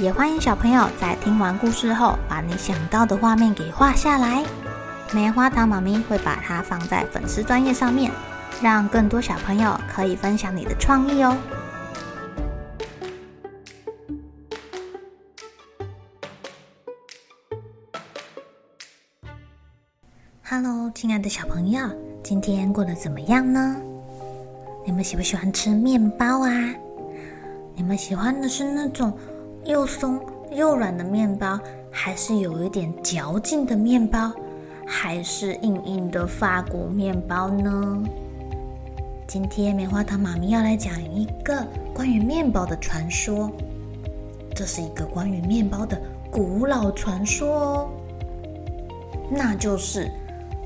也欢迎小朋友在听完故事后，把你想到的画面给画下来。棉花糖妈咪会把它放在粉丝专页上面，让更多小朋友可以分享你的创意哦。Hello，亲爱的小朋友，今天过得怎么样呢？你们喜不喜欢吃面包啊？你们喜欢的是那种又松又软的面包，还是有一点嚼劲的面包，还是硬硬的法国面包呢？今天棉花糖妈咪要来讲一个关于面包的传说，这是一个关于面包的古老传说哦，那就是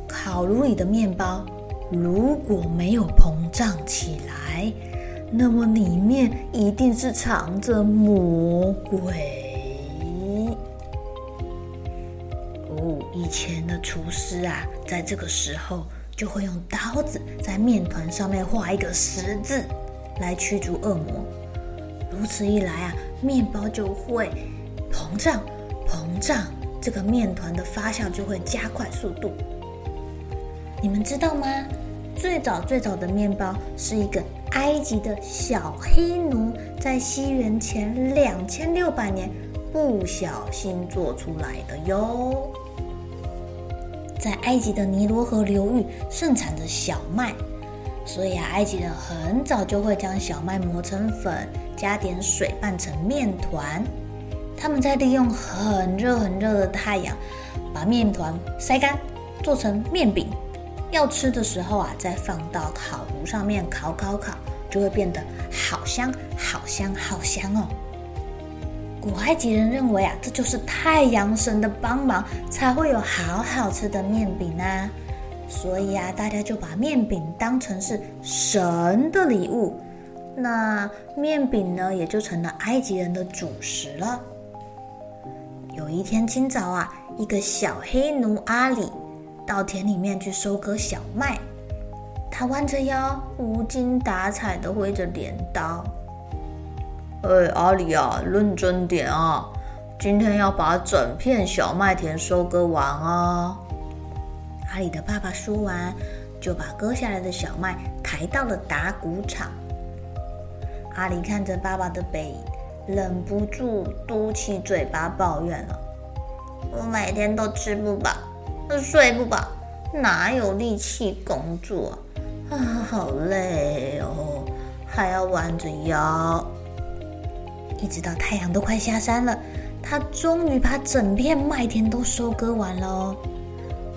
烤炉里的面包如果没有膨胀起来。那么里面一定是藏着魔鬼哦！以前的厨师啊，在这个时候就会用刀子在面团上面画一个十字，来驱逐恶魔。如此一来啊，面包就会膨胀，膨胀，这个面团的发酵就会加快速度。你们知道吗？最早最早的面包是一个。埃及的小黑奴在西元前两千六百年不小心做出来的哟。在埃及的尼罗河流域盛产着小麦，所以啊，埃及人很早就会将小麦磨成粉，加点水拌成面团。他们在利用很热很热的太阳，把面团晒干，做成面饼。要吃的时候啊，再放到烤炉上面烤烤烤，就会变得好香好香好香哦。古埃及人认为啊，这就是太阳神的帮忙，才会有好好吃的面饼啊。所以啊，大家就把面饼当成是神的礼物，那面饼呢，也就成了埃及人的主食了。有一天清早啊，一个小黑奴阿里。到田里面去收割小麦，他弯着腰，无精打采地挥着镰刀。哎，阿里啊，认真点啊！今天要把整片小麦田收割完啊！阿里的爸爸说完，就把割下来的小麦抬到了打谷场。阿里看着爸爸的背影，忍不住嘟起嘴巴抱怨了：“我每天都吃不饱。”睡不饱，哪有力气工作啊？好累哦，还要弯着腰。一直到太阳都快下山了，他终于把整片麦田都收割完了哦。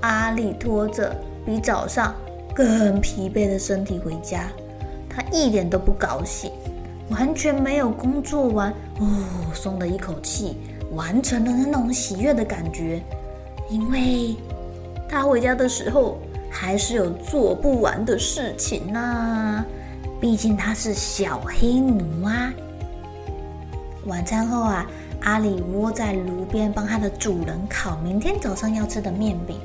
阿力拖着比早上更疲惫的身体回家，他一点都不高兴，完全没有工作完哦，松了一口气，完成了那种喜悦的感觉，因为。他回家的时候还是有做不完的事情呢，毕竟他是小黑奴啊。晚餐后啊，阿里窝在炉边帮他的主人烤明天早上要吃的面饼。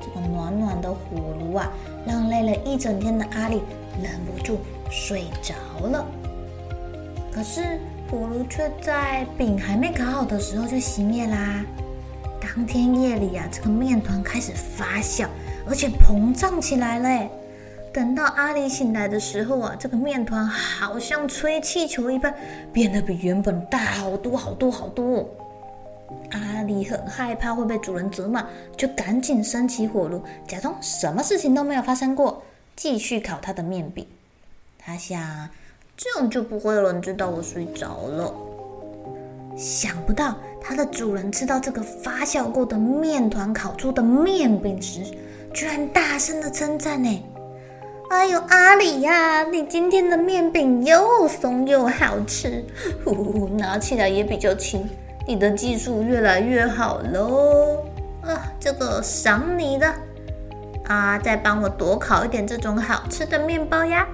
这个暖暖的火炉啊，让累了一整天的阿里忍不住睡着了。可是火炉却在饼还没烤好的时候就熄灭啦。当天夜里啊，这个面团开始发酵，而且膨胀起来了。等到阿里醒来的时候啊，这个面团好像吹气球一般，变得比原本大好多好多好多。阿里很害怕会被主人责骂，就赶紧升起火炉，假装什么事情都没有发生过，继续烤他的面饼。他想，这样就不会有人知道我睡着了。想不到。它的主人吃到这个发酵过的面团烤出的面饼时，居然大声的称赞呢！哎呦，阿里呀，你今天的面饼又松又好吃，呼呼，拿起来也比较轻。你的技术越来越好喽！啊，这个赏你的啊，再帮我多烤一点这种好吃的面包呀。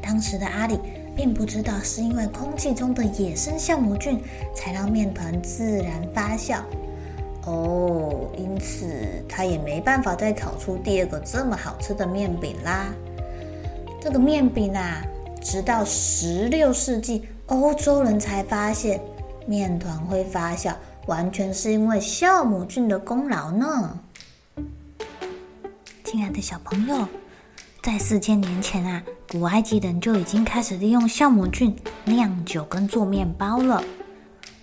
当时的阿里并不知道，是因为空气中的野生酵母菌才让面团自然发酵。哦，因此他也没办法再烤出第二个这么好吃的面饼啦。这个面饼啊，直到十六世纪，欧洲人才发现面团会发酵，完全是因为酵母菌的功劳呢。亲爱的小朋友，在四千年前啊，古埃及人就已经开始利用酵母菌酿酒跟做面包了。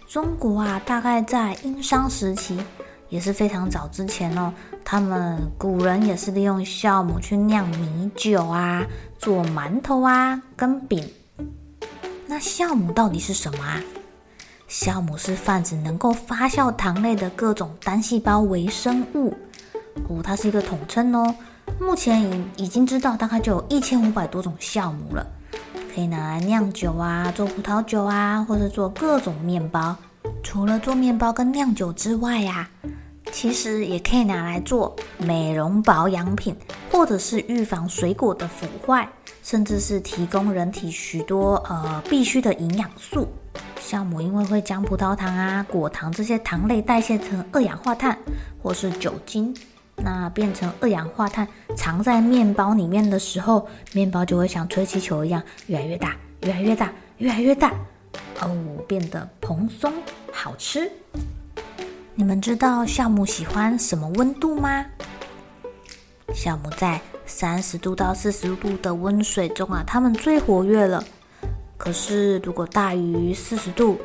中国啊，大概在殷商时期，也是非常早之前哦。他们古人也是利用酵母去酿米酒啊，做馒头啊跟饼。那酵母到底是什么啊？酵母是泛指能够发酵糖类的各种单细胞微生物哦，它是一个统称哦。目前已已经知道大概就有一千五百多种酵母了。可以拿来酿酒啊，做葡萄酒啊，或是做各种面包。除了做面包跟酿酒之外呀，其实也可以拿来做美容保养品，或者是预防水果的腐坏，甚至是提供人体许多呃必需的营养素。酵母因为会将葡萄糖啊、果糖这些糖类代谢成二氧化碳或是酒精。那变成二氧化碳藏在面包里面的时候，面包就会像吹气球一样越来越大，越来越大，越来越大，哦，变得蓬松好吃。你们知道酵母喜欢什么温度吗？酵母在三十度到四十度的温水中啊，它们最活跃了。可是如果大于四十度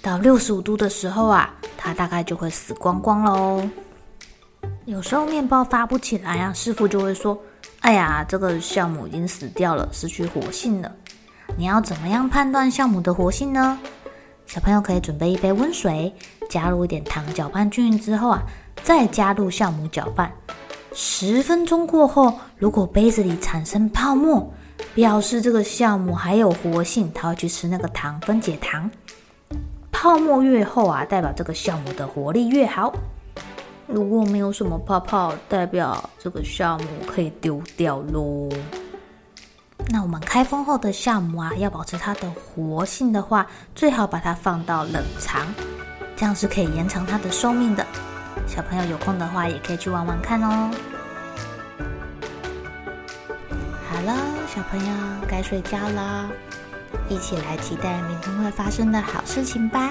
到六十五度的时候啊，它大概就会死光光了哦。有时候面包发不起来啊，师傅就会说：“哎呀，这个酵母已经死掉了，失去活性了。”你要怎么样判断酵母的活性呢？小朋友可以准备一杯温水，加入一点糖，搅拌均匀之后啊，再加入酵母搅拌。十分钟过后，如果杯子里产生泡沫，表示这个酵母还有活性，它会去吃那个糖分解糖。泡沫越厚啊，代表这个酵母的活力越好。如果没有什么泡泡，代表这个酵母可以丢掉喽。那我们开封后的酵母啊，要保持它的活性的话，最好把它放到冷藏，这样是可以延长它的寿命的。小朋友有空的话，也可以去玩玩看哦。好了，小朋友该睡觉了，一起来期待明天会发生的好事情吧。